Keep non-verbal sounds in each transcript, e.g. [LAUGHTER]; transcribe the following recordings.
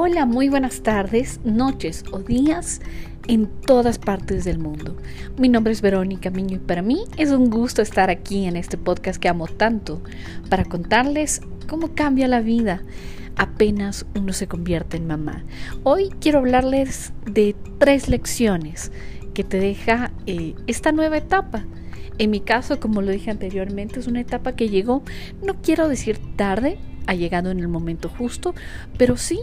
Hola, muy buenas tardes, noches o días en todas partes del mundo. Mi nombre es Verónica Miño y para mí es un gusto estar aquí en este podcast que amo tanto para contarles cómo cambia la vida apenas uno se convierte en mamá. Hoy quiero hablarles de tres lecciones que te deja eh, esta nueva etapa. En mi caso, como lo dije anteriormente, es una etapa que llegó, no quiero decir tarde, ha llegado en el momento justo, pero sí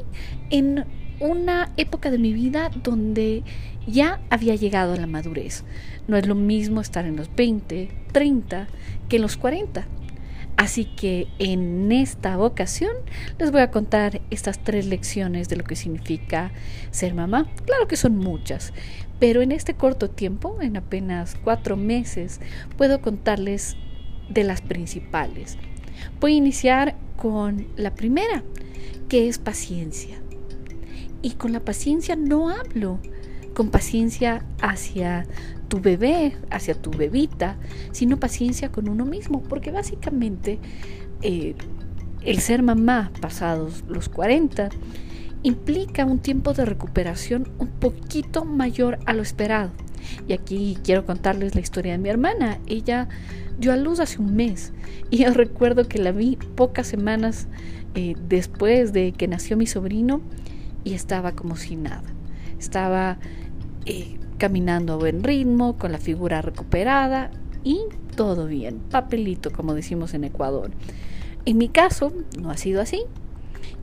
en una época de mi vida donde ya había llegado a la madurez. No es lo mismo estar en los 20, 30 que en los 40. Así que en esta ocasión les voy a contar estas tres lecciones de lo que significa ser mamá. Claro que son muchas, pero en este corto tiempo, en apenas cuatro meses, puedo contarles de las principales. Voy a iniciar con la primera, que es paciencia. Y con la paciencia no hablo con paciencia hacia tu bebé, hacia tu bebita, sino paciencia con uno mismo, porque básicamente eh, el ser mamá pasados los 40 implica un tiempo de recuperación un poquito mayor a lo esperado. Y aquí quiero contarles la historia de mi hermana. Ella dio a luz hace un mes y yo recuerdo que la vi pocas semanas eh, después de que nació mi sobrino y estaba como si nada. Estaba eh, caminando a buen ritmo, con la figura recuperada y todo bien, papelito como decimos en Ecuador. En mi caso no ha sido así.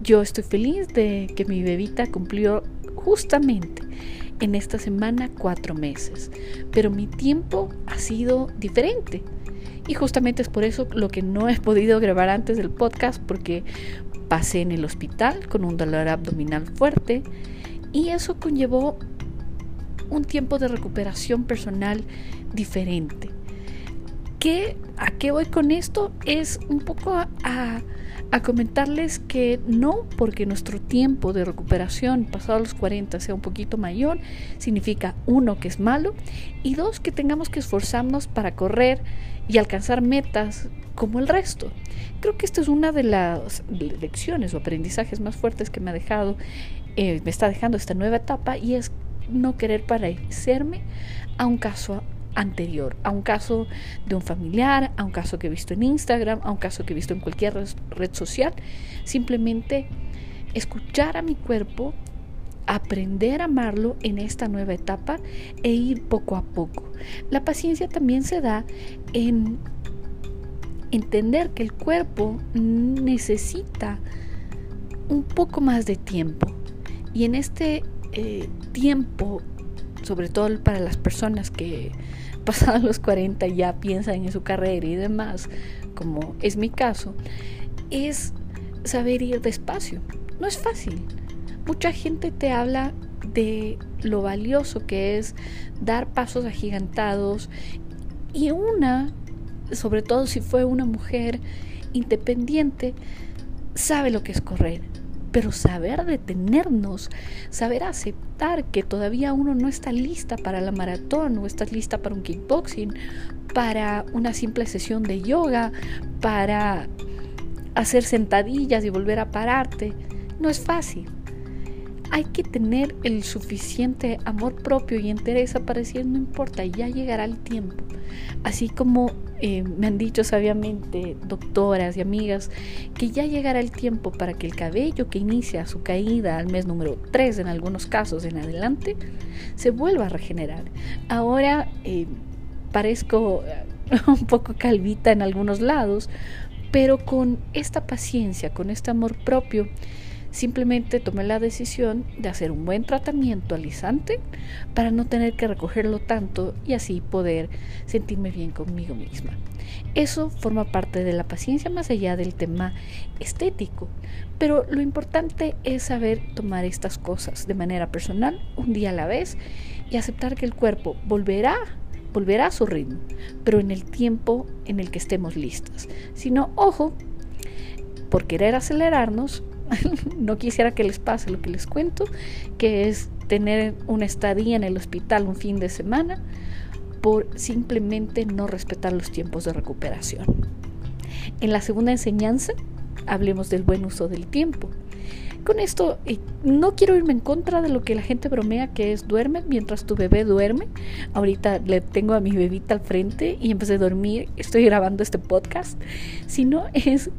Yo estoy feliz de que mi bebita cumplió justamente en esta semana cuatro meses, pero mi tiempo ha sido diferente. Y justamente es por eso lo que no he podido grabar antes del podcast, porque pasé en el hospital con un dolor abdominal fuerte y eso conllevó un tiempo de recuperación personal diferente. ¿Qué, ¿A qué voy con esto? Es un poco a comentarles que no porque nuestro tiempo de recuperación pasado los 40 sea un poquito mayor, significa uno que es malo y dos que tengamos que esforzarnos para correr y alcanzar metas como el resto. Creo que esta es una de las lecciones o aprendizajes más fuertes que me ha dejado, eh, me está dejando esta nueva etapa y es no querer parecerme a un caso anterior, a un caso de un familiar, a un caso que he visto en Instagram, a un caso que he visto en cualquier red social. Simplemente escuchar a mi cuerpo, aprender a amarlo en esta nueva etapa e ir poco a poco. La paciencia también se da en entender que el cuerpo necesita un poco más de tiempo y en este eh, tiempo sobre todo para las personas que [LAUGHS] pasados los 40 ya piensan en su carrera y demás, como es mi caso, es saber ir despacio. No es fácil. Mucha gente te habla de lo valioso que es dar pasos agigantados y una, sobre todo si fue una mujer independiente, sabe lo que es correr pero saber detenernos, saber aceptar que todavía uno no está lista para la maratón o estás lista para un kickboxing, para una simple sesión de yoga, para hacer sentadillas y volver a pararte, no es fácil. Hay que tener el suficiente amor propio y entereza para decir no importa, ya llegará el tiempo. Así como eh, me han dicho sabiamente doctoras y amigas que ya llegará el tiempo para que el cabello que inicia su caída al mes número 3 en algunos casos en adelante se vuelva a regenerar. Ahora eh, parezco [LAUGHS] un poco calvita en algunos lados, pero con esta paciencia, con este amor propio, Simplemente tomé la decisión de hacer un buen tratamiento alisante para no tener que recogerlo tanto y así poder sentirme bien conmigo misma. Eso forma parte de la paciencia más allá del tema estético, pero lo importante es saber tomar estas cosas de manera personal, un día a la vez, y aceptar que el cuerpo volverá volverá a su ritmo, pero en el tiempo en el que estemos listas. Si no, ojo, por querer acelerarnos, [LAUGHS] no quisiera que les pase lo que les cuento, que es tener una estadía en el hospital un fin de semana por simplemente no respetar los tiempos de recuperación. En la segunda enseñanza hablemos del buen uso del tiempo. Con esto, no quiero irme en contra de lo que la gente bromea que es duerme mientras tu bebé duerme. Ahorita le tengo a mi bebita al frente y empecé a dormir, estoy grabando este podcast, sino es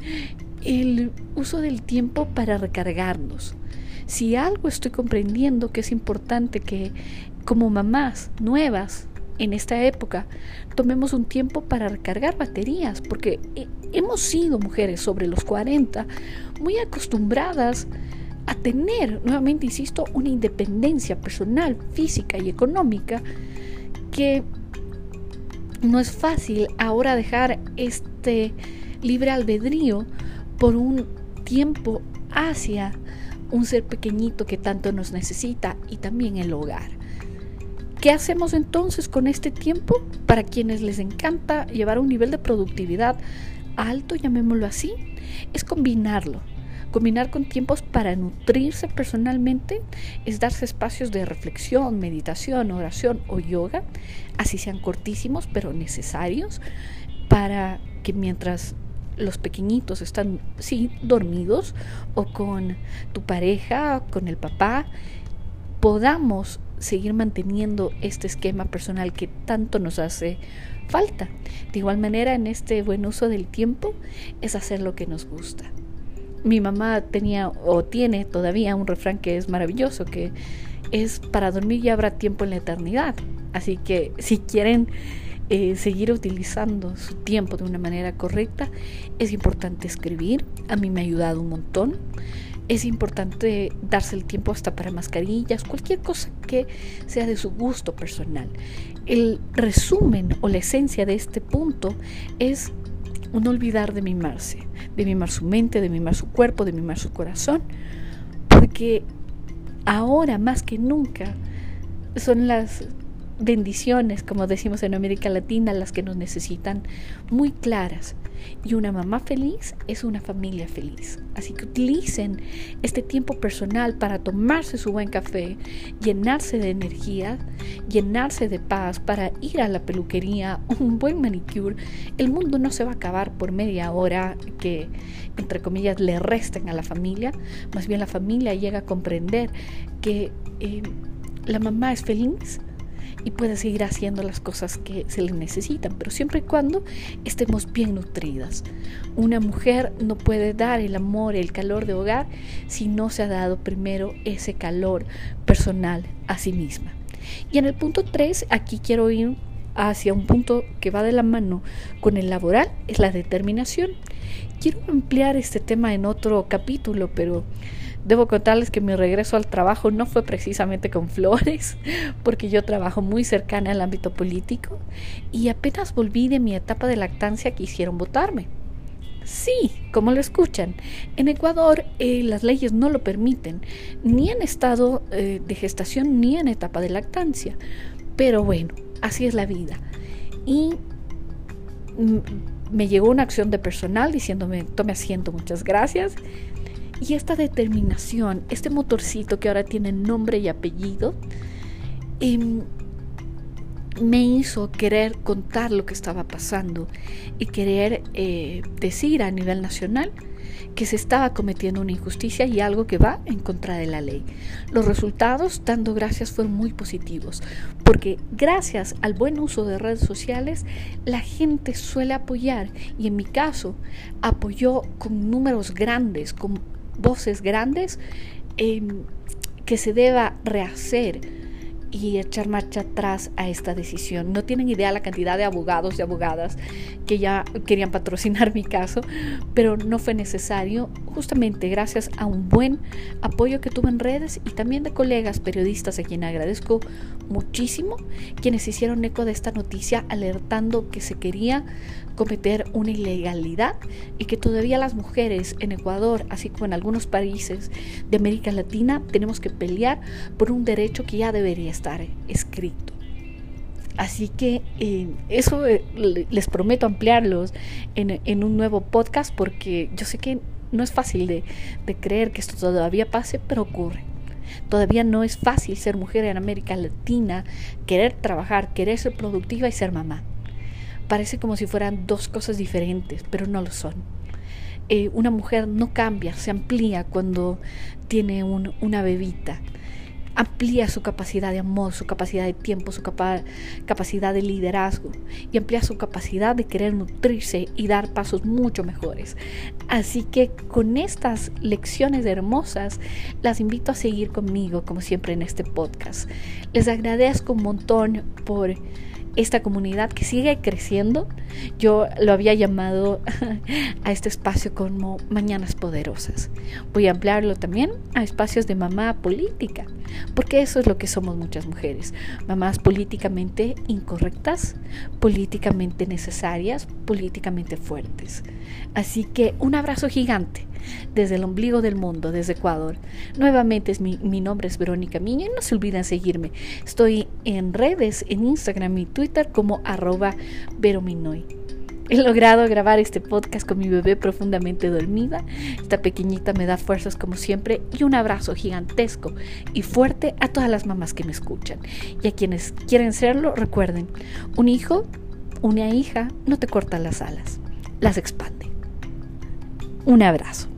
el uso del tiempo para recargarnos. Si algo estoy comprendiendo que es importante que como mamás nuevas en esta época tomemos un tiempo para recargar baterías, porque hemos sido mujeres sobre los 40 muy acostumbradas a tener, nuevamente insisto, una independencia personal, física y económica que no es fácil ahora dejar este libre albedrío por un tiempo hacia un ser pequeñito que tanto nos necesita y también el hogar. ¿Qué hacemos entonces con este tiempo? Para quienes les encanta llevar un nivel de productividad alto, llamémoslo así, es combinarlo. Combinar con tiempos para nutrirse personalmente es darse espacios de reflexión, meditación, oración o yoga, así sean cortísimos pero necesarios, para que mientras los pequeñitos están, sí, dormidos o con tu pareja, con el papá, podamos seguir manteniendo este esquema personal que tanto nos hace falta. De igual manera, en este buen uso del tiempo es hacer lo que nos gusta. Mi mamá tenía o tiene todavía un refrán que es maravilloso, que es para dormir ya habrá tiempo en la eternidad. Así que si quieren eh, seguir utilizando su tiempo de una manera correcta, es importante escribir. A mí me ha ayudado un montón. Es importante darse el tiempo hasta para mascarillas, cualquier cosa que sea de su gusto personal. El resumen o la esencia de este punto es no olvidar de mimarse, de mimar su mente, de mimar su cuerpo, de mimar su corazón, porque ahora más que nunca son las bendiciones, como decimos en América Latina, las que nos necesitan muy claras. Y una mamá feliz es una familia feliz. Así que utilicen este tiempo personal para tomarse su buen café, llenarse de energía, llenarse de paz, para ir a la peluquería, un buen manicure. El mundo no se va a acabar por media hora que, entre comillas, le resten a la familia. Más bien la familia llega a comprender que eh, la mamá es feliz y puede seguir haciendo las cosas que se le necesitan, pero siempre y cuando estemos bien nutridas. Una mujer no puede dar el amor, el calor de hogar si no se ha dado primero ese calor personal a sí misma. Y en el punto 3, aquí quiero ir hacia un punto que va de la mano con el laboral, es la determinación. Quiero ampliar este tema en otro capítulo, pero Debo contarles que mi regreso al trabajo no fue precisamente con flores, [LAUGHS] porque yo trabajo muy cercana al ámbito político y apenas volví de mi etapa de lactancia quisieron votarme. Sí, como lo escuchan, en Ecuador eh, las leyes no lo permiten, ni en estado eh, de gestación ni en etapa de lactancia. Pero bueno, así es la vida. Y me llegó una acción de personal diciéndome, tome asiento, muchas gracias. Y esta determinación, este motorcito que ahora tiene nombre y apellido, em, me hizo querer contar lo que estaba pasando y querer eh, decir a nivel nacional que se estaba cometiendo una injusticia y algo que va en contra de la ley. Los resultados, dando gracias, fueron muy positivos, porque gracias al buen uso de redes sociales, la gente suele apoyar y en mi caso apoyó con números grandes, con voces grandes em, que se deba rehacer y echar marcha atrás a esta decisión. No tienen idea la cantidad de abogados y abogadas que ya querían patrocinar mi caso, pero no fue necesario, justamente gracias a un buen apoyo que tuve en redes y también de colegas periodistas a quien agradezco muchísimo, quienes hicieron eco de esta noticia alertando que se quería cometer una ilegalidad y que todavía las mujeres en Ecuador, así como en algunos países de América Latina, tenemos que pelear por un derecho que ya debería estar escrito. Así que eh, eso eh, les prometo ampliarlos en, un nuevo podcast porque yo sé que no es fácil de, de creer que esto todavía pase, pero ocurre. Todavía no es fácil ser mujer en América Latina, querer trabajar, querer ser productiva y ser mamá. Parece como si fueran dos cosas diferentes, pero no lo son. Eh, una mujer no cambia, se amplía cuando tiene una bebita amplía su capacidad de amor, su capacidad de tiempo, su capacidad de liderazgo y amplía su capacidad de querer nutrirse y dar pasos mucho mejores. Así que con estas lecciones hermosas las invito a seguir conmigo como siempre en este podcast. Les agradezco un montón por esta comunidad que sigue creciendo. Yo lo había llamado [LAUGHS] a este espacio como Mañanas Poderosas. Voy a ampliarlo también a espacios de mamá política, porque eso es lo que somos muchas mujeres. Mamás políticamente incorrectas, políticamente necesarias, políticamente fuertes. Así que un abrazo gigante desde el ombligo del mundo, desde Ecuador. Nuevamente mi, nombre es Verónica Miño y no se olviden seguirme. Estoy en redes, en Instagram y Twitter como arroba verominoy. He logrado grabar este podcast con mi bebé profundamente dormida. Esta pequeñita me da fuerzas como siempre y un abrazo gigantesco y fuerte a todas las mamás que me escuchan. Y a quienes quieren serlo, recuerden, un hijo, una hija no te corta las alas, las expande. Un abrazo.